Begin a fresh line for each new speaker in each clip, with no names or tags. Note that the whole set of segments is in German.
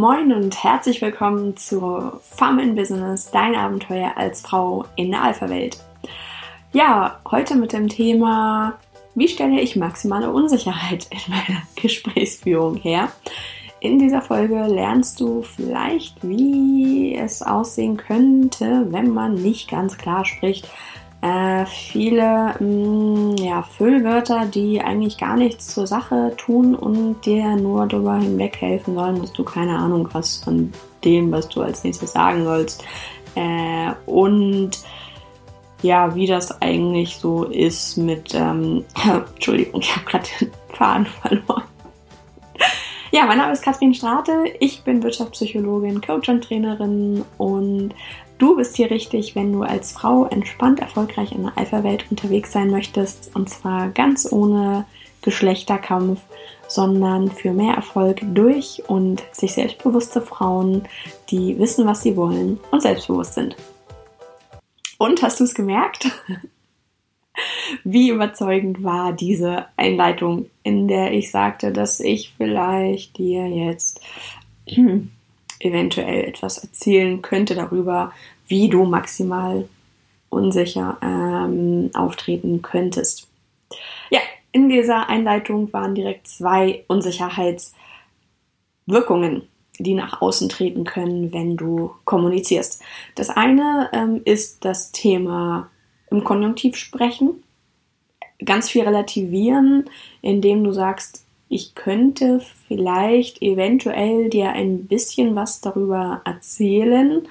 Moin und herzlich willkommen zu Farm in Business, dein Abenteuer als Frau in der Alpha-Welt. Ja, heute mit dem Thema, wie stelle ich maximale Unsicherheit in meiner Gesprächsführung her? In dieser Folge lernst du vielleicht, wie es aussehen könnte, wenn man nicht ganz klar spricht, äh, viele mh, mm, ja, Füllwörter, die eigentlich gar nichts zur Sache tun und dir nur darüber hinweg helfen sollen, dass du keine Ahnung hast von dem, was du als nächstes sagen sollst. Äh, und ja, wie das eigentlich so ist mit, ähm, Entschuldigung, ich habe gerade den Faden verloren. Ja, mein Name ist Katrin Strate, ich bin Wirtschaftspsychologin, Coach und Trainerin und Du bist hier richtig, wenn du als Frau entspannt erfolgreich in der Alpha-Welt unterwegs sein möchtest und zwar ganz ohne Geschlechterkampf, sondern für mehr Erfolg durch und sich selbstbewusste Frauen, die wissen, was sie wollen und selbstbewusst sind. Und hast du es gemerkt? Wie überzeugend war diese Einleitung, in der ich sagte, dass ich vielleicht dir jetzt eventuell etwas erzählen könnte darüber, wie du maximal unsicher ähm, auftreten könntest. Ja, in dieser Einleitung waren direkt zwei Unsicherheitswirkungen, die nach außen treten können, wenn du kommunizierst. Das eine ähm, ist das Thema im Konjunktiv sprechen, ganz viel relativieren, indem du sagst, ich könnte vielleicht eventuell dir ein bisschen was darüber erzählen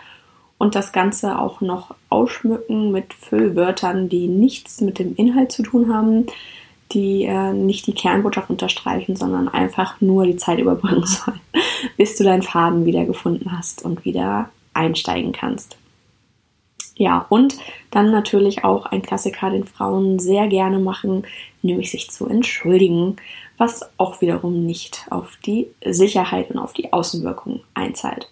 und das Ganze auch noch ausschmücken mit Füllwörtern, die nichts mit dem Inhalt zu tun haben, die äh, nicht die Kernbotschaft unterstreichen, sondern einfach nur die Zeit überbringen sollen, bis du deinen Faden wieder gefunden hast und wieder einsteigen kannst. Ja, und dann natürlich auch ein Klassiker, den Frauen sehr gerne machen, nämlich sich zu entschuldigen, was auch wiederum nicht auf die Sicherheit und auf die Außenwirkung einzahlt.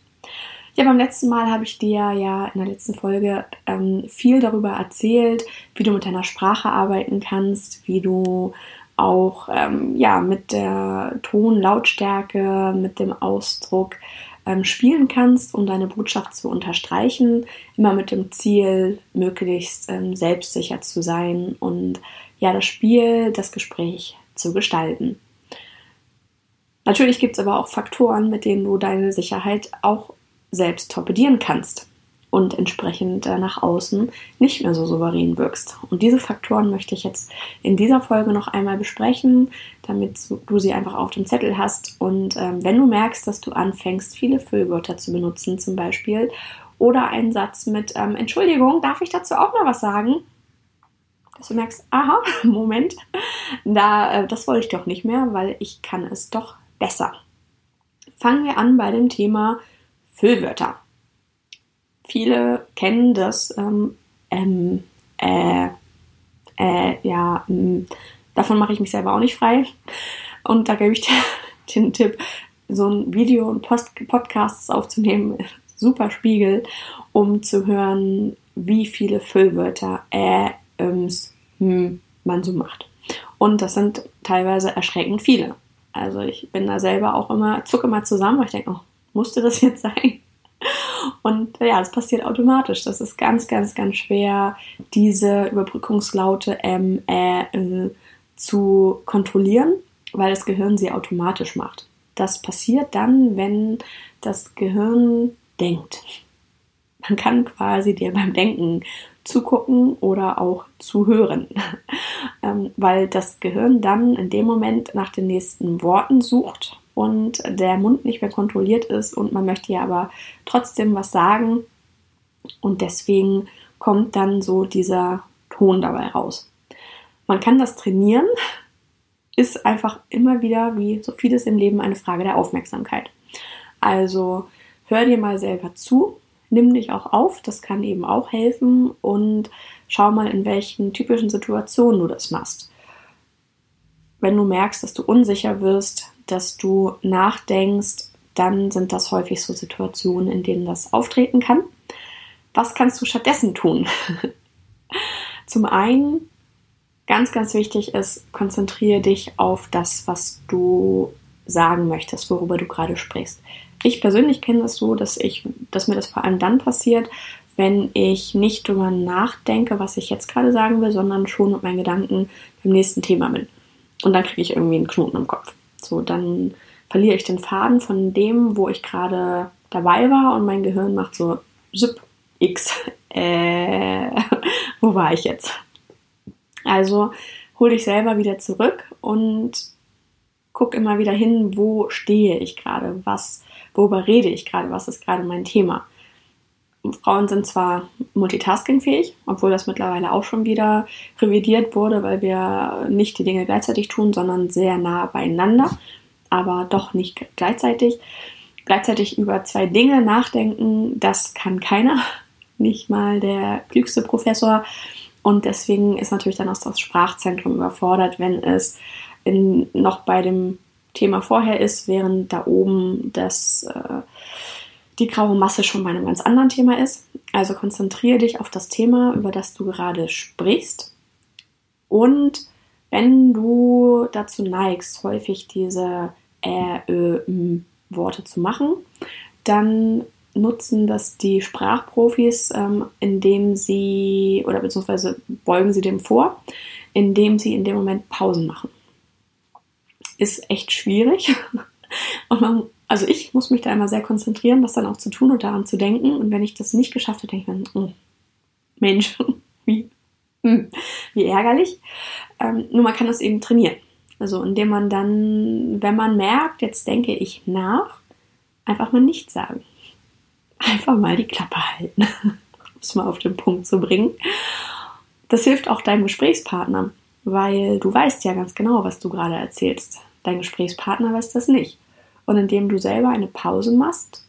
Ja, beim letzten Mal habe ich dir ja in der letzten Folge ähm, viel darüber erzählt, wie du mit deiner Sprache arbeiten kannst, wie du auch ähm, ja, mit der Tonlautstärke, mit dem Ausdruck ähm, spielen kannst, um deine Botschaft zu unterstreichen, immer mit dem Ziel, möglichst ähm, selbstsicher zu sein und ja, das Spiel, das Gespräch zu gestalten. Natürlich gibt es aber auch Faktoren, mit denen du deine Sicherheit auch selbst torpedieren kannst und entsprechend äh, nach außen nicht mehr so souverän wirkst. Und diese Faktoren möchte ich jetzt in dieser Folge noch einmal besprechen, damit du sie einfach auf dem Zettel hast. Und ähm, wenn du merkst, dass du anfängst, viele Füllwörter zu benutzen, zum Beispiel, oder einen Satz mit ähm, Entschuldigung, darf ich dazu auch mal was sagen? Dass du merkst, aha, Moment, da, äh, das wollte ich doch nicht mehr, weil ich kann es doch besser. Fangen wir an bei dem Thema Füllwörter. Viele kennen das ähm, ähm, äh, äh, ja, ähm, davon mache ich mich selber auch nicht frei. Und da gebe ich dir den Tipp, so ein Video und Post Podcasts aufzunehmen, super Spiegel, um zu hören, wie viele Füllwörter äh, öms, hm, man so macht. Und das sind teilweise erschreckend viele. Also ich bin da selber auch immer, zucke immer zusammen, weil ich denke, oh, musste das jetzt sein? Und ja, das passiert automatisch. Das ist ganz, ganz, ganz schwer, diese Überbrückungslaute M, Ä, L zu kontrollieren, weil das Gehirn sie automatisch macht. Das passiert dann, wenn das Gehirn denkt. Man kann quasi dir beim Denken zugucken oder auch zuhören, ähm, weil das Gehirn dann in dem Moment nach den nächsten Worten sucht und der Mund nicht mehr kontrolliert ist und man möchte ja aber trotzdem was sagen und deswegen kommt dann so dieser Ton dabei raus. Man kann das trainieren, ist einfach immer wieder, wie so vieles im Leben, eine Frage der Aufmerksamkeit. Also hör dir mal selber zu, nimm dich auch auf, das kann eben auch helfen und schau mal, in welchen typischen Situationen du das machst. Wenn du merkst, dass du unsicher wirst, dass du nachdenkst, dann sind das häufig so Situationen, in denen das auftreten kann. Was kannst du stattdessen tun? Zum einen, ganz, ganz wichtig ist, konzentriere dich auf das, was du sagen möchtest, worüber du gerade sprichst. ich persönlich kenne das so, dass ich, dass mir das vor allem dann passiert, wenn ich nicht drüber nachdenke, was ich jetzt gerade sagen will, sondern schon mit meinen Gedanken beim nächsten Thema bin. Und dann kriege ich irgendwie einen Knoten im Kopf. So, dann verliere ich den Faden von dem, wo ich gerade dabei war und mein Gehirn macht so Zip X. Äh, wo war ich jetzt? Also hol dich selber wieder zurück und guck immer wieder hin, wo stehe ich gerade, was, worüber rede ich gerade, was ist gerade mein Thema. Frauen sind zwar multitaskingfähig, obwohl das mittlerweile auch schon wieder revidiert wurde, weil wir nicht die Dinge gleichzeitig tun, sondern sehr nah beieinander, aber doch nicht gleichzeitig. Gleichzeitig über zwei Dinge nachdenken, das kann keiner, nicht mal der klügste Professor. Und deswegen ist natürlich dann auch das Sprachzentrum überfordert, wenn es in, noch bei dem Thema vorher ist, während da oben das äh, die graue Masse schon bei einem ganz anderen Thema ist. Also konzentriere dich auf das Thema, über das du gerade sprichst. Und wenn du dazu neigst, häufig diese Ä, Ö, M Worte zu machen, dann nutzen das die Sprachprofis, ähm, indem sie, oder beziehungsweise beugen sie dem vor, indem sie in dem Moment Pausen machen. Ist echt schwierig. Und man also ich muss mich da immer sehr konzentrieren, das dann auch zu tun und daran zu denken. Und wenn ich das nicht geschafft habe, denke ich mir, oh, Mensch, wie, hm, wie ärgerlich. Ähm, nur man kann das eben trainieren. Also indem man dann, wenn man merkt, jetzt denke ich nach, einfach mal nichts sagen. Einfach mal die Klappe halten, um es mal auf den Punkt zu bringen. Das hilft auch deinem Gesprächspartner, weil du weißt ja ganz genau, was du gerade erzählst. Dein Gesprächspartner weiß das nicht. Und indem du selber eine Pause machst,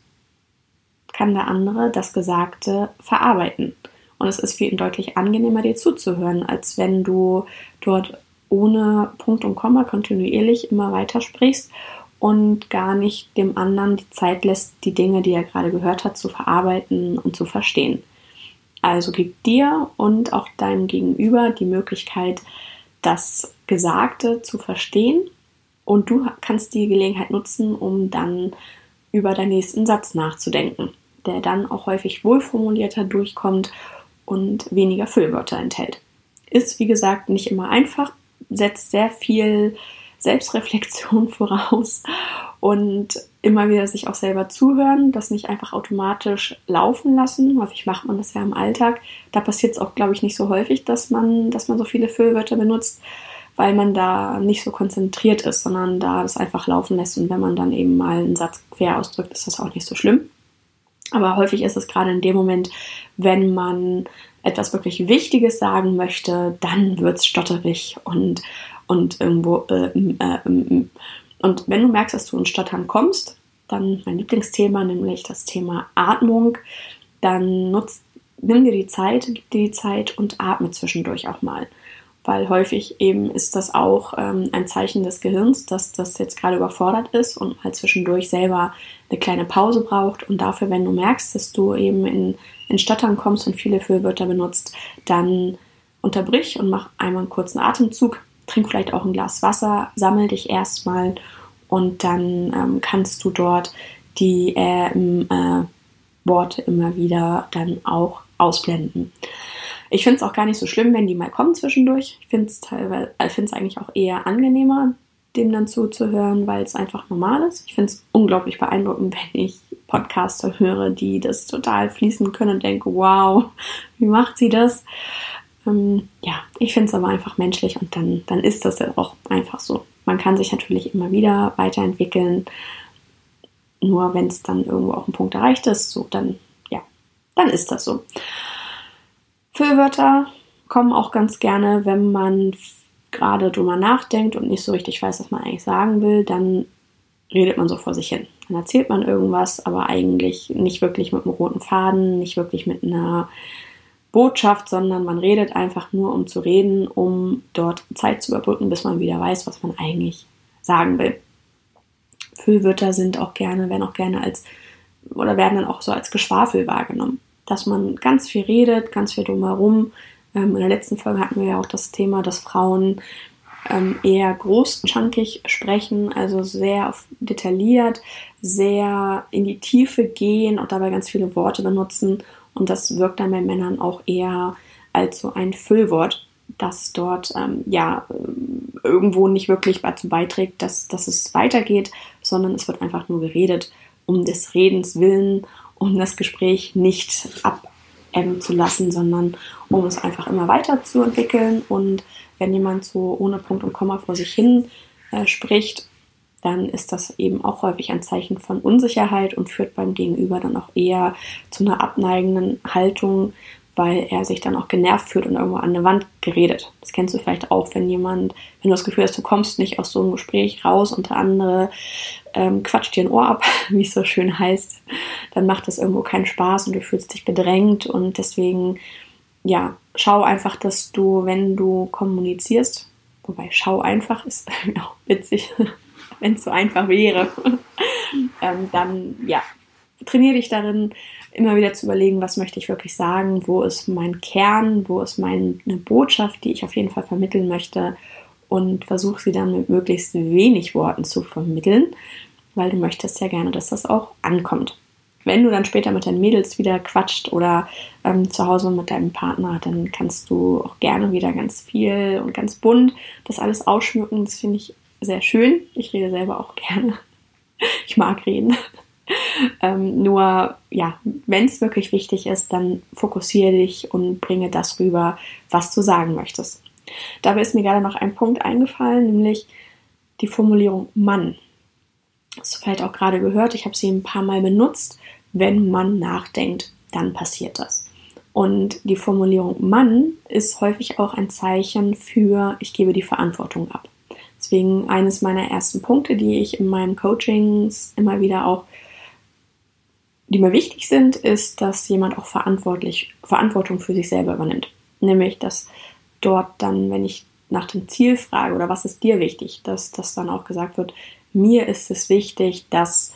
kann der andere das Gesagte verarbeiten. Und es ist für ihn deutlich angenehmer, dir zuzuhören, als wenn du dort ohne Punkt und Komma kontinuierlich immer weiter sprichst und gar nicht dem anderen die Zeit lässt, die Dinge, die er gerade gehört hat, zu verarbeiten und zu verstehen. Also gib dir und auch deinem Gegenüber die Möglichkeit, das Gesagte zu verstehen und du kannst die Gelegenheit nutzen, um dann über deinen nächsten Satz nachzudenken, der dann auch häufig wohlformulierter durchkommt und weniger Füllwörter enthält. Ist, wie gesagt, nicht immer einfach, setzt sehr viel Selbstreflexion voraus und immer wieder sich auch selber zuhören, das nicht einfach automatisch laufen lassen. Häufig macht man das ja im Alltag. Da passiert es auch, glaube ich, nicht so häufig, dass man, dass man so viele Füllwörter benutzt weil man da nicht so konzentriert ist, sondern da das einfach laufen lässt. Und wenn man dann eben mal einen Satz quer ausdrückt, ist das auch nicht so schlimm. Aber häufig ist es gerade in dem Moment, wenn man etwas wirklich Wichtiges sagen möchte, dann wird es stotterig und, und irgendwo. Äh, äh, äh, und wenn du merkst, dass du ins Stottern kommst, dann mein Lieblingsthema, nämlich das Thema Atmung, dann nutzt, nimm dir die Zeit, gib dir die Zeit und atme zwischendurch auch mal weil häufig eben ist das auch ähm, ein Zeichen des Gehirns, dass das jetzt gerade überfordert ist und halt zwischendurch selber eine kleine Pause braucht. Und dafür, wenn du merkst, dass du eben in, in Stottern kommst und viele Füllwörter benutzt, dann unterbrich und mach einmal einen kurzen Atemzug, trink vielleicht auch ein Glas Wasser, sammel dich erstmal und dann ähm, kannst du dort die äh, äh, Worte immer wieder dann auch ausblenden. Ich finde es auch gar nicht so schlimm, wenn die mal kommen zwischendurch. Ich finde es teilweise, ich finde eigentlich auch eher angenehmer, dem dann zuzuhören, weil es einfach normal ist. Ich finde es unglaublich beeindruckend, wenn ich Podcaster höre, die das total fließen können und denke, wow, wie macht sie das? Ähm, ja, ich finde es aber einfach menschlich und dann, dann ist das ja auch einfach so. Man kann sich natürlich immer wieder weiterentwickeln. Nur wenn es dann irgendwo auch ein Punkt erreicht ist, so dann, ja, dann ist das so. Füllwörter kommen auch ganz gerne, wenn man gerade drüber nachdenkt und nicht so richtig weiß, was man eigentlich sagen will, dann redet man so vor sich hin. Dann erzählt man irgendwas, aber eigentlich nicht wirklich mit einem roten Faden, nicht wirklich mit einer Botschaft, sondern man redet einfach nur, um zu reden, um dort Zeit zu überbrücken, bis man wieder weiß, was man eigentlich sagen will. Füllwörter sind auch gerne, werden auch gerne als oder werden dann auch so als Geschwafel wahrgenommen dass man ganz viel redet, ganz viel drumherum. Ähm, in der letzten Folge hatten wir ja auch das Thema, dass Frauen ähm, eher großchunkig sprechen, also sehr detailliert, sehr in die Tiefe gehen und dabei ganz viele Worte benutzen. Und das wirkt dann bei Männern auch eher als so ein Füllwort, das dort ähm, ja irgendwo nicht wirklich dazu beiträgt, dass, dass es weitergeht, sondern es wird einfach nur geredet, um des Redens willen, um das Gespräch nicht abebben zu lassen, sondern um es einfach immer weiter zu entwickeln. Und wenn jemand so ohne Punkt und Komma vor sich hin äh, spricht, dann ist das eben auch häufig ein Zeichen von Unsicherheit und führt beim Gegenüber dann auch eher zu einer abneigenden Haltung, weil er sich dann auch genervt fühlt und irgendwo an eine Wand geredet. Das kennst du vielleicht auch, wenn jemand, wenn du das Gefühl hast, du kommst nicht aus so einem Gespräch raus und der andere ähm, quatscht dir ein Ohr ab, wie es so schön heißt, dann macht das irgendwo keinen Spaß und du fühlst dich bedrängt und deswegen, ja, schau einfach, dass du, wenn du kommunizierst, wobei schau einfach ist auch witzig, wenn es so einfach wäre, ähm, dann, ja, trainiere dich darin, immer wieder zu überlegen, was möchte ich wirklich sagen, wo ist mein Kern, wo ist meine Botschaft, die ich auf jeden Fall vermitteln möchte und versuche sie dann mit möglichst wenig Worten zu vermitteln, weil du möchtest ja gerne, dass das auch ankommt. Wenn du dann später mit deinen Mädels wieder quatscht oder ähm, zu Hause mit deinem Partner, dann kannst du auch gerne wieder ganz viel und ganz bunt das alles ausschmücken. Das finde ich sehr schön. Ich rede selber auch gerne. Ich mag reden. ähm, nur, ja, wenn es wirklich wichtig ist, dann fokussiere dich und bringe das rüber, was du sagen möchtest. Dabei ist mir gerade noch ein Punkt eingefallen, nämlich die Formulierung Mann. Das hast du vielleicht auch gerade gehört, ich habe sie ein paar Mal benutzt. Wenn man nachdenkt, dann passiert das. Und die Formulierung Mann ist häufig auch ein Zeichen für, ich gebe die Verantwortung ab. Deswegen eines meiner ersten Punkte, die ich in meinen Coachings immer wieder auch die mir wichtig sind, ist, dass jemand auch verantwortlich, Verantwortung für sich selber übernimmt. Nämlich, dass dort dann, wenn ich nach dem Ziel frage oder was ist dir wichtig, dass das dann auch gesagt wird, mir ist es wichtig, dass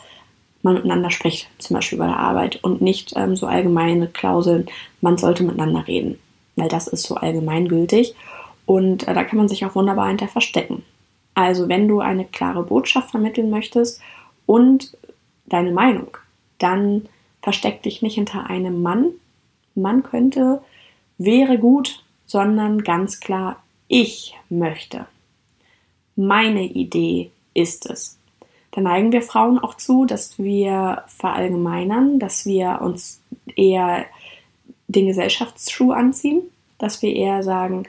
man miteinander spricht, zum Beispiel bei der Arbeit und nicht ähm, so allgemeine Klauseln, man sollte miteinander reden, weil das ist so allgemeingültig und äh, da kann man sich auch wunderbar hinter verstecken. Also wenn du eine klare Botschaft vermitteln möchtest und deine Meinung dann versteck dich nicht hinter einem Mann. Mann könnte, wäre gut, sondern ganz klar, ich möchte. Meine Idee ist es. Da neigen wir Frauen auch zu, dass wir verallgemeinern, dass wir uns eher den Gesellschaftsschuh anziehen, dass wir eher sagen,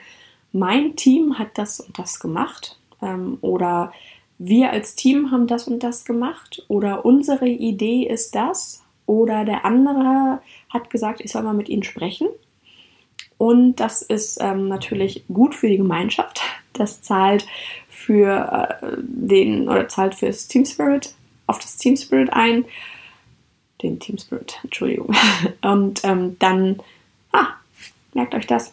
mein Team hat das und das gemacht ähm, oder wir als Team haben das und das gemacht oder unsere Idee ist das oder der andere hat gesagt, ich soll mal mit ihnen sprechen. Und das ist ähm, natürlich gut für die Gemeinschaft. Das zahlt für äh, den oder zahlt für das Team Spirit, auf das Team Spirit ein. Den Team Spirit, Entschuldigung. Und ähm, dann, ah, merkt euch das.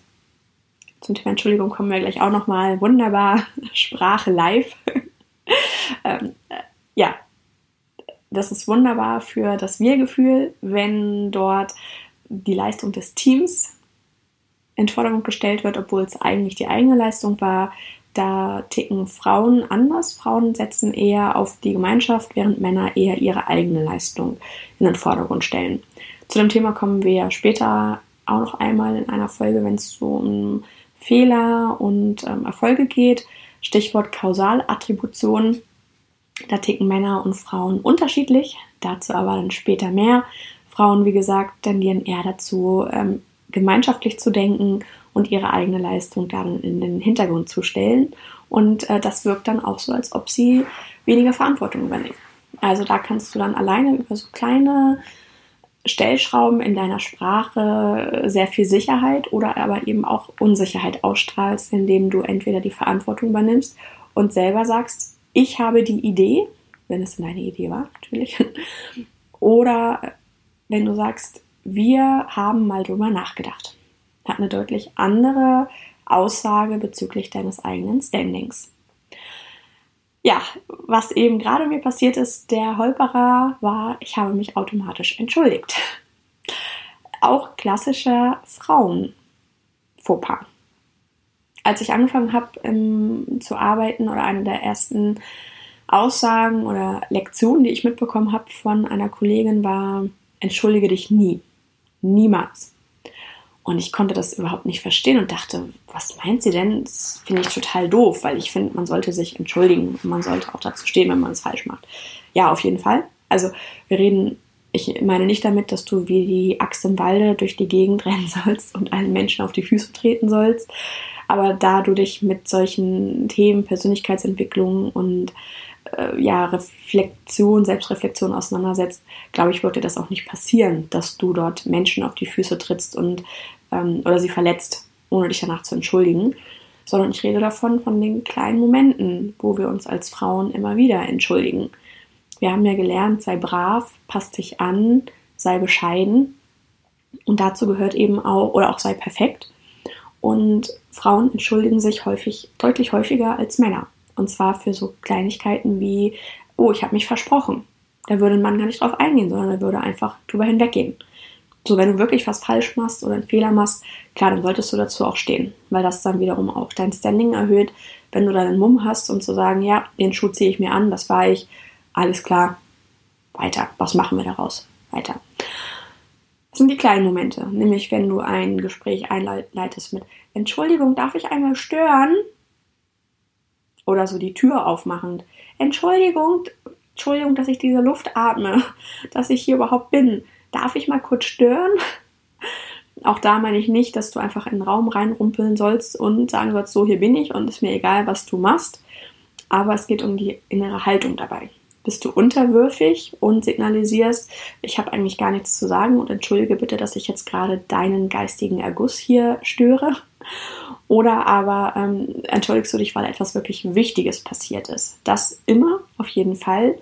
Zum Thema Entschuldigung kommen wir gleich auch nochmal. Wunderbar. Sprache live. ähm, äh, ja, das ist wunderbar für das Wir-Gefühl, wenn dort die Leistung des Teams in Vordergrund gestellt wird, obwohl es eigentlich die eigene Leistung war. Da ticken Frauen anders. Frauen setzen eher auf die Gemeinschaft, während Männer eher ihre eigene Leistung in den Vordergrund stellen. Zu dem Thema kommen wir später auch noch einmal in einer Folge, wenn es so um Fehler und ähm, Erfolge geht. Stichwort Kausalattribution. Da ticken Männer und Frauen unterschiedlich, dazu aber dann später mehr. Frauen, wie gesagt, tendieren eher dazu, ähm, gemeinschaftlich zu denken und ihre eigene Leistung dann in den Hintergrund zu stellen. Und äh, das wirkt dann auch so, als ob sie weniger Verantwortung übernehmen. Also da kannst du dann alleine über so kleine Stellschrauben in deiner Sprache sehr viel Sicherheit oder aber eben auch Unsicherheit ausstrahlst, indem du entweder die Verantwortung übernimmst und selber sagst, ich habe die Idee, wenn es deine Idee war, natürlich, oder wenn du sagst, wir haben mal drüber nachgedacht. Hat eine deutlich andere Aussage bezüglich deines eigenen Standings. Ja, was eben gerade mir passiert ist, der Holperer war, ich habe mich automatisch entschuldigt. Auch klassischer Frauen-Fauxpas. als ich angefangen habe ähm, zu arbeiten oder eine der ersten Aussagen oder Lektionen, die ich mitbekommen habe von einer Kollegin war, entschuldige dich nie. Niemals. Und ich konnte das überhaupt nicht verstehen und dachte, was meint sie denn? Das finde ich total doof, weil ich finde, man sollte sich entschuldigen man sollte auch dazu stehen, wenn man es falsch macht. Ja, auf jeden Fall. Also wir reden, ich meine nicht damit, dass du wie die Axt im Walde durch die Gegend rennen sollst und allen Menschen auf die Füße treten sollst. Aber da du dich mit solchen Themen, Persönlichkeitsentwicklung und äh, ja, Reflexion, Selbstreflexion auseinandersetzt, glaube ich, wird dir das auch nicht passieren, dass du dort Menschen auf die Füße trittst und ähm, oder sie verletzt, ohne dich danach zu entschuldigen. Sondern ich rede davon, von den kleinen Momenten, wo wir uns als Frauen immer wieder entschuldigen. Wir haben ja gelernt, sei brav, passt dich an, sei bescheiden. Und dazu gehört eben auch, oder auch sei perfekt. Und Frauen entschuldigen sich häufig, deutlich häufiger als Männer. Und zwar für so Kleinigkeiten wie, oh, ich habe mich versprochen. Da würde ein Mann gar nicht drauf eingehen, sondern er würde einfach drüber hinweggehen. So, wenn du wirklich was falsch machst oder einen Fehler machst, klar, dann solltest du dazu auch stehen, weil das dann wiederum auch dein Standing erhöht, wenn du dann einen Mumm hast und zu sagen, ja, den Schuh ziehe ich mir an, das war ich, alles klar, weiter, was machen wir daraus? Weiter. Das sind die kleinen Momente, nämlich wenn du ein Gespräch einleitest mit Entschuldigung, darf ich einmal stören? Oder so die Tür aufmachend. Entschuldigung, Entschuldigung, dass ich diese Luft atme, dass ich hier überhaupt bin. Darf ich mal kurz stören? Auch da meine ich nicht, dass du einfach in den Raum reinrumpeln sollst und sagen sollst, so hier bin ich und ist mir egal, was du machst. Aber es geht um die innere Haltung dabei. Bist du unterwürfig und signalisierst, ich habe eigentlich gar nichts zu sagen und entschuldige bitte, dass ich jetzt gerade deinen geistigen Erguss hier störe? Oder aber ähm, entschuldigst du dich, weil etwas wirklich Wichtiges passiert ist? Das immer, auf jeden Fall.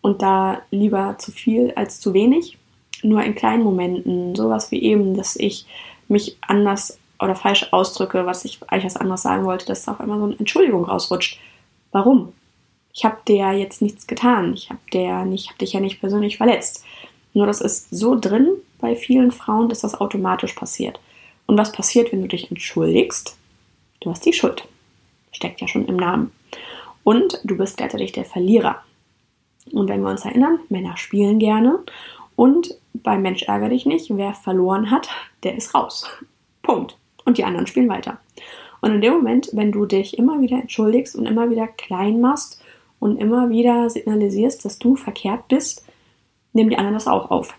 Und da lieber zu viel als zu wenig nur in kleinen Momenten, sowas wie eben, dass ich mich anders oder falsch ausdrücke, was ich eigentlich was anderes sagen wollte, dass auf einmal so eine Entschuldigung rausrutscht. Warum? Ich habe dir jetzt nichts getan. Ich habe dir nicht, hab dich ja nicht persönlich verletzt. Nur das ist so drin bei vielen Frauen, dass das automatisch passiert. Und was passiert, wenn du dich entschuldigst? Du hast die Schuld. Steckt ja schon im Namen. Und du bist gleichzeitig der Verlierer. Und wenn wir uns erinnern, Männer spielen gerne und beim Mensch ärger dich nicht, wer verloren hat, der ist raus. Punkt. Und die anderen spielen weiter. Und in dem Moment, wenn du dich immer wieder entschuldigst und immer wieder klein machst und immer wieder signalisierst, dass du verkehrt bist, nehmen die anderen das auch auf.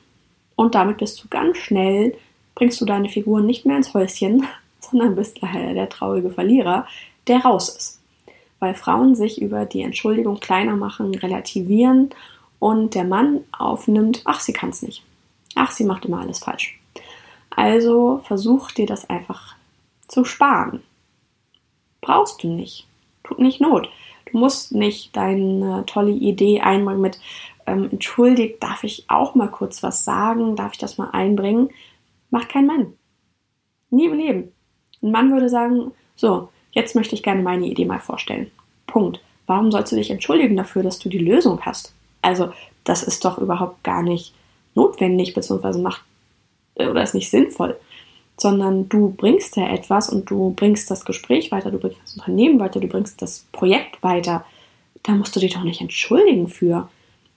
Und damit bist du ganz schnell, bringst du deine Figuren nicht mehr ins Häuschen, sondern bist daher der traurige Verlierer, der raus ist. Weil Frauen sich über die Entschuldigung kleiner machen, relativieren und der Mann aufnimmt, ach, sie kann es nicht. Ach, sie macht immer alles falsch. Also versuch dir das einfach zu sparen. Brauchst du nicht. Tut nicht Not. Du musst nicht deine tolle Idee einmal mit ähm, entschuldigt, darf ich auch mal kurz was sagen, darf ich das mal einbringen? Macht kein Mann. Nie im Leben. Ein Mann würde sagen, so, jetzt möchte ich gerne meine Idee mal vorstellen. Punkt. Warum sollst du dich entschuldigen dafür, dass du die Lösung hast? Also, das ist doch überhaupt gar nicht notwendig, beziehungsweise macht äh, oder ist nicht sinnvoll. Sondern du bringst ja etwas und du bringst das Gespräch weiter, du bringst das Unternehmen weiter, du bringst das Projekt weiter. Da musst du dich doch nicht entschuldigen für.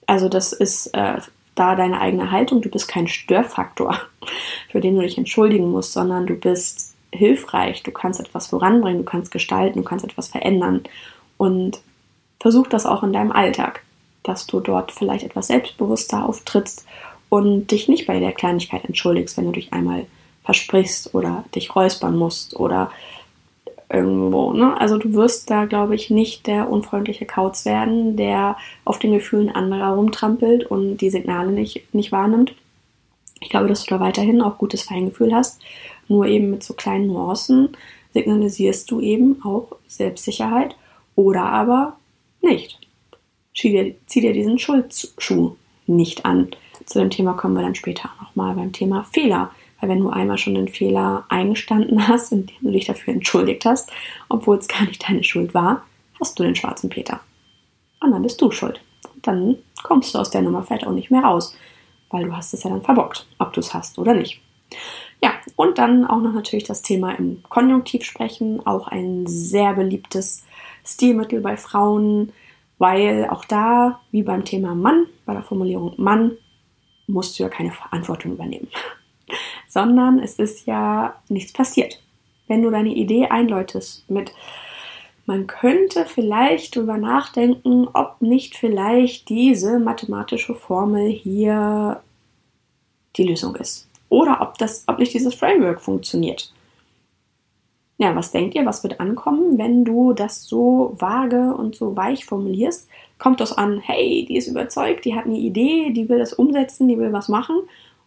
Also, das ist äh, da deine eigene Haltung. Du bist kein Störfaktor, für den du dich entschuldigen musst, sondern du bist hilfreich. Du kannst etwas voranbringen, du kannst gestalten, du kannst etwas verändern. Und versuch das auch in deinem Alltag dass du dort vielleicht etwas selbstbewusster auftrittst und dich nicht bei der Kleinigkeit entschuldigst, wenn du dich einmal versprichst oder dich räuspern musst oder irgendwo. Ne? Also du wirst da, glaube ich, nicht der unfreundliche Kauz werden, der auf den Gefühlen anderer rumtrampelt und die Signale nicht, nicht wahrnimmt. Ich glaube, dass du da weiterhin auch gutes Feingefühl hast. Nur eben mit so kleinen Nuancen signalisierst du eben auch Selbstsicherheit oder aber nicht zieh dir, zieh dir diesen Schuldschuh nicht an. Zu dem Thema kommen wir dann später nochmal beim Thema Fehler. Weil wenn du einmal schon den Fehler eingestanden hast, indem du dich dafür entschuldigt hast, obwohl es gar nicht deine Schuld war, hast du den schwarzen Peter. Und dann bist du schuld. Und dann kommst du aus der Nummer vielleicht auch nicht mehr raus, weil du hast es ja dann verbockt, ob du es hast oder nicht. Ja, und dann auch noch natürlich das Thema im Konjunktiv sprechen, auch ein sehr beliebtes Stilmittel bei Frauen, weil auch da, wie beim Thema Mann, bei der Formulierung Mann, musst du ja keine Verantwortung übernehmen, sondern es ist ja nichts passiert. Wenn du deine Idee einläutest mit, man könnte vielleicht darüber nachdenken, ob nicht vielleicht diese mathematische Formel hier die Lösung ist. Oder ob, das, ob nicht dieses Framework funktioniert. Ja, was denkt ihr, was wird ankommen, wenn du das so vage und so weich formulierst? Kommt das an, hey, die ist überzeugt, die hat eine Idee, die will das umsetzen, die will was machen?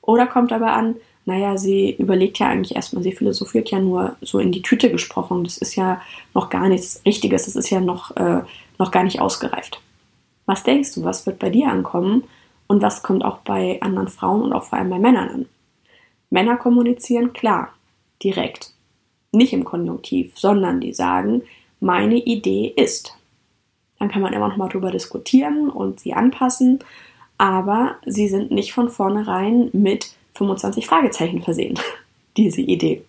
Oder kommt aber an, naja, sie überlegt ja eigentlich erstmal, sie philosophiert ja nur so in die Tüte gesprochen. Das ist ja noch gar nichts Richtiges, das ist ja noch, äh, noch gar nicht ausgereift. Was denkst du, was wird bei dir ankommen und was kommt auch bei anderen Frauen und auch vor allem bei Männern an? Männer kommunizieren klar, direkt, nicht im Konjunktiv, sondern die sagen, meine Idee ist. Dann kann man immer noch mal drüber diskutieren und sie anpassen, aber sie sind nicht von vornherein mit 25 Fragezeichen versehen, diese Idee,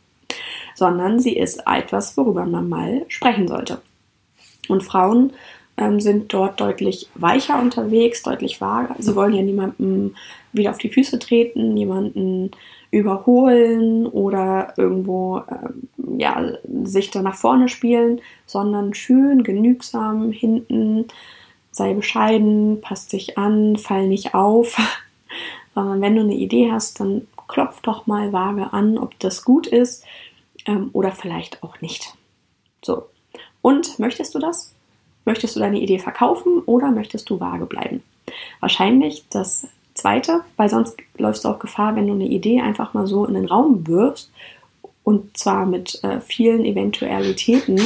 sondern sie ist etwas, worüber man mal sprechen sollte. Und Frauen ähm, sind dort deutlich weicher unterwegs, deutlich vager. Sie wollen ja niemandem wieder auf die Füße treten, jemanden überholen oder irgendwo äh, ja, sich da nach vorne spielen, sondern schön, genügsam hinten, sei bescheiden, passt dich an, fall nicht auf, sondern wenn du eine Idee hast, dann klopf doch mal vage an, ob das gut ist ähm, oder vielleicht auch nicht. So. Und möchtest du das? Möchtest du deine Idee verkaufen oder möchtest du vage bleiben? Wahrscheinlich das zweite, weil sonst läufst du auch Gefahr, wenn du eine Idee einfach mal so in den Raum wirfst und zwar mit äh, vielen Eventualitäten,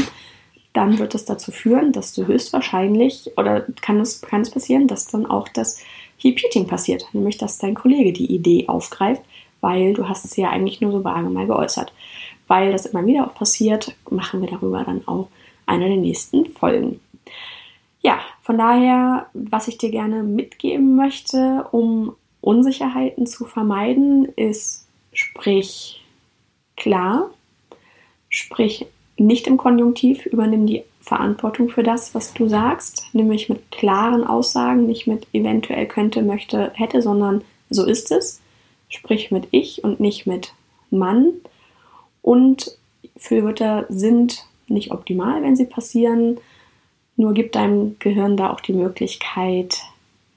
dann wird es dazu führen, dass du höchstwahrscheinlich oder kann es, kann es passieren, dass dann auch das Repeating passiert, nämlich dass dein Kollege die Idee aufgreift, weil du hast es ja eigentlich nur so vage mal geäußert. Weil das immer wieder auch passiert, machen wir darüber dann auch eine der nächsten Folgen. Ja, von daher, was ich dir gerne mitgeben möchte, um Unsicherheiten zu vermeiden, ist, sprich klar, sprich nicht im Konjunktiv, übernimm die Verantwortung für das, was du sagst, nämlich mit klaren Aussagen, nicht mit eventuell könnte, möchte, hätte, sondern so ist es. Sprich mit ich und nicht mit Mann. Und Füllwörter sind nicht optimal, wenn sie passieren. Nur gibt deinem Gehirn da auch die Möglichkeit,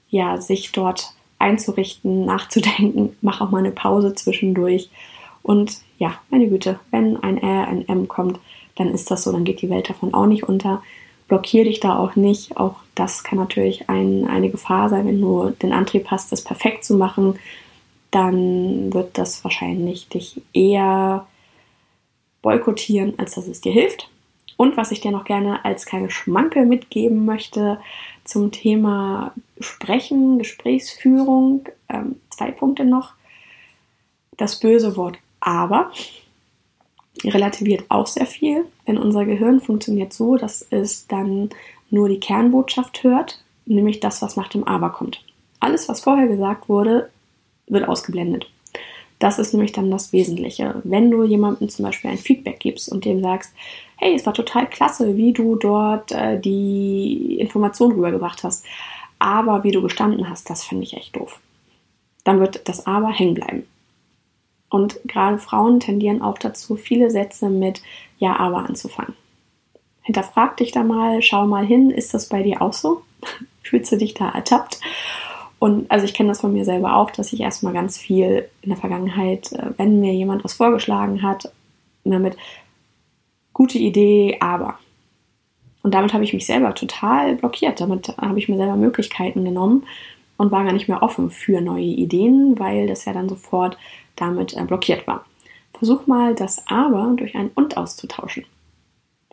ja, sich dort einzurichten, nachzudenken. Mach auch mal eine Pause zwischendurch. Und ja, meine Güte, wenn ein R, ein M kommt, dann ist das so, dann geht die Welt davon auch nicht unter. Blockier dich da auch nicht. Auch das kann natürlich ein, eine Gefahr sein, wenn du den Antrieb hast, das perfekt zu machen, dann wird das wahrscheinlich dich eher boykottieren, als dass es dir hilft. Und was ich dir noch gerne als kleine Schmankel mitgeben möchte zum Thema Sprechen, Gesprächsführung, ähm, zwei Punkte noch. Das böse Wort aber relativiert auch sehr viel, denn unser Gehirn funktioniert so, dass es dann nur die Kernbotschaft hört, nämlich das, was nach dem aber kommt. Alles, was vorher gesagt wurde, wird ausgeblendet. Das ist nämlich dann das Wesentliche. Wenn du jemandem zum Beispiel ein Feedback gibst und dem sagst, hey, es war total klasse, wie du dort äh, die Information rübergebracht hast, aber wie du gestanden hast, das finde ich echt doof. Dann wird das aber hängen bleiben. Und gerade Frauen tendieren auch dazu, viele Sätze mit Ja, aber anzufangen. Hinterfrag dich da mal, schau mal hin, ist das bei dir auch so? Fühlst du dich da ertappt? Und also ich kenne das von mir selber auch, dass ich erstmal ganz viel in der Vergangenheit, äh, wenn mir jemand was vorgeschlagen hat, immer mit gute Idee, aber. Und damit habe ich mich selber total blockiert. Damit habe ich mir selber Möglichkeiten genommen und war gar nicht mehr offen für neue Ideen, weil das ja dann sofort damit äh, blockiert war. Versuch mal das aber durch ein und auszutauschen.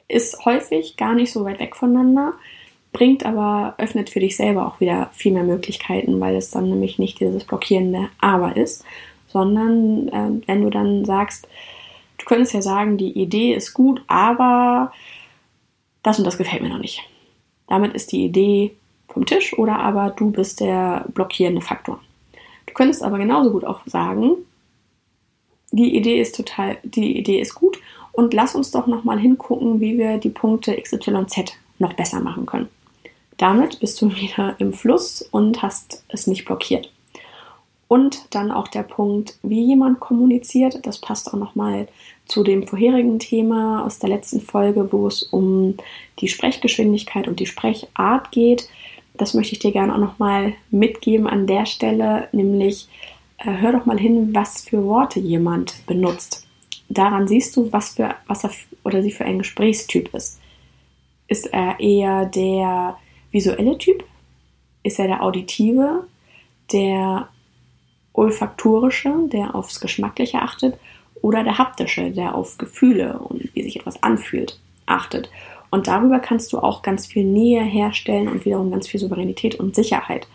Ist häufig gar nicht so weit weg voneinander bringt aber, öffnet für dich selber auch wieder viel mehr Möglichkeiten, weil es dann nämlich nicht dieses blockierende Aber ist, sondern äh, wenn du dann sagst, du könntest ja sagen, die Idee ist gut, aber das und das gefällt mir noch nicht. Damit ist die Idee vom Tisch oder aber du bist der blockierende Faktor. Du könntest aber genauso gut auch sagen, die Idee ist total, die Idee ist gut und lass uns doch nochmal hingucken, wie wir die Punkte XYZ noch besser machen können. Damit bist du wieder im Fluss und hast es nicht blockiert. Und dann auch der Punkt, wie jemand kommuniziert. Das passt auch nochmal zu dem vorherigen Thema aus der letzten Folge, wo es um die Sprechgeschwindigkeit und die Sprechart geht. Das möchte ich dir gerne auch nochmal mitgeben an der Stelle, nämlich äh, hör doch mal hin, was für Worte jemand benutzt. Daran siehst du, was, für, was er oder sie für ein Gesprächstyp ist. Ist er eher der visuelle Typ? Ist er der auditive, der olfaktorische, der aufs Geschmackliche achtet? Oder der haptische, der auf Gefühle und wie sich etwas anfühlt, achtet? Und darüber kannst du auch ganz viel Nähe herstellen und wiederum ganz viel Souveränität und Sicherheit.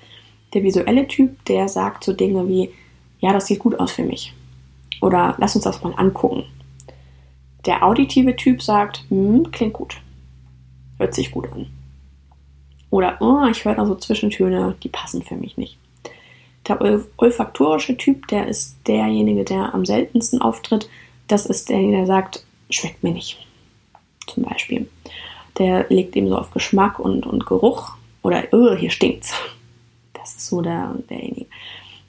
Der visuelle Typ, der sagt so Dinge wie, ja, das sieht gut aus für mich. Oder lass uns das mal angucken. Der auditive Typ sagt, hm, klingt gut. Hört sich gut an. Oder, oh, ich höre da so Zwischentöne, die passen für mich nicht. Der olfaktorische Typ, der ist derjenige, der am seltensten auftritt. Das ist derjenige, der sagt, schmeckt mir nicht. Zum Beispiel. Der legt eben so auf Geschmack und, und Geruch. Oder, oh, hier stinkt's. Das ist so der, derjenige.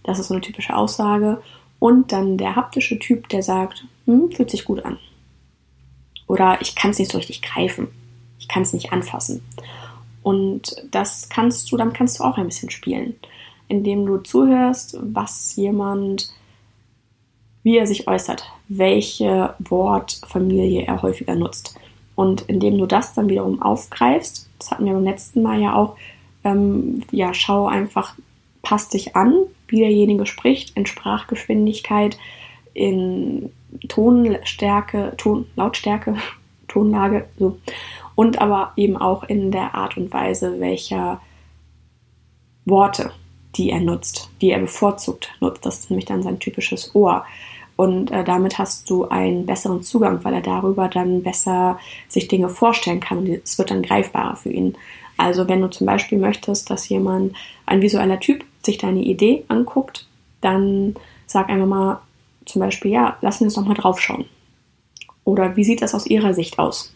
Das ist so eine typische Aussage. Und dann der haptische Typ, der sagt, hm, fühlt sich gut an. Oder ich kann es nicht so richtig greifen. Ich kann es nicht anfassen. Und das kannst du, dann kannst du auch ein bisschen spielen, indem du zuhörst, was jemand, wie er sich äußert, welche Wortfamilie er häufiger nutzt. Und indem du das dann wiederum aufgreifst, das hatten wir beim letzten Mal ja auch, ähm, ja, schau einfach, passt dich an, wie derjenige spricht, in Sprachgeschwindigkeit, in Tonstärke, Ton, Lautstärke, Tonlage, so. Und aber eben auch in der Art und Weise, welcher Worte, die er nutzt, die er bevorzugt nutzt. Das ist nämlich dann sein typisches Ohr. Und äh, damit hast du einen besseren Zugang, weil er darüber dann besser sich Dinge vorstellen kann und es wird dann greifbarer für ihn. Also wenn du zum Beispiel möchtest, dass jemand, ein visueller Typ, sich deine Idee anguckt, dann sag einfach mal zum Beispiel, ja, wir uns doch mal draufschauen. Oder wie sieht das aus Ihrer Sicht aus?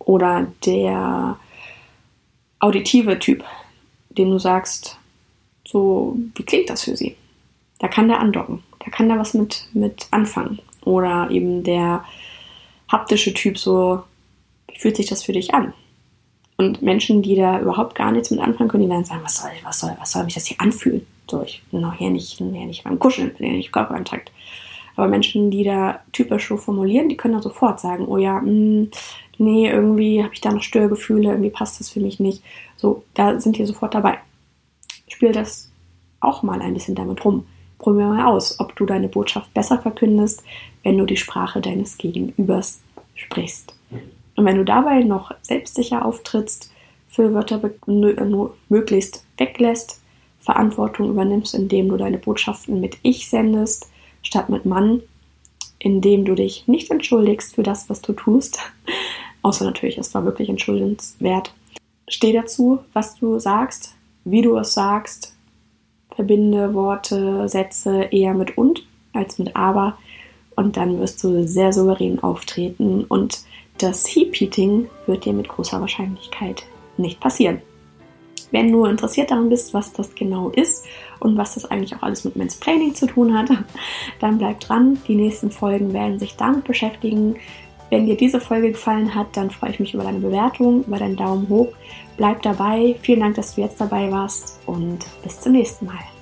Oder der auditive Typ, dem du sagst, so, wie klingt das für Sie? Da kann der andocken, da kann der was mit, mit anfangen. Oder eben der haptische Typ, so, wie fühlt sich das für dich an? Und Menschen, die da überhaupt gar nichts mit anfangen können, die werden sagen, was soll, was soll, was soll mich das hier anfühlen? So, ich bin noch hier nicht, hier nicht beim Kuscheln, bin hier nicht Körperkontakt. Aber Menschen, die da typisch so formulieren, die können dann sofort sagen, oh ja, mh, hm, nee, irgendwie habe ich da noch Störgefühle, irgendwie passt das für mich nicht. So, da sind die sofort dabei. Spiel das auch mal ein bisschen damit rum. Probier mal aus, ob du deine Botschaft besser verkündest, wenn du die Sprache deines Gegenübers sprichst. Und wenn du dabei noch selbstsicher auftrittst, Füllwörter möglichst weglässt, Verantwortung übernimmst, indem du deine Botschaften mit Ich sendest, statt mit Mann, indem du dich nicht entschuldigst für das, was du tust, außer natürlich, es war wirklich entschuldigenswert. Steh dazu, was du sagst, wie du es sagst, verbinde Worte, Sätze eher mit und als mit aber und dann wirst du sehr souverän auftreten und das Heap-Eating wird dir mit großer Wahrscheinlichkeit nicht passieren. Wenn du interessiert daran bist, was das genau ist und was das eigentlich auch alles mit Mansplaining zu tun hat, dann bleib dran. Die nächsten Folgen werden sich damit beschäftigen. Wenn dir diese Folge gefallen hat, dann freue ich mich über deine Bewertung, über deinen Daumen hoch. Bleib dabei. Vielen Dank, dass du jetzt dabei warst und bis zum nächsten Mal.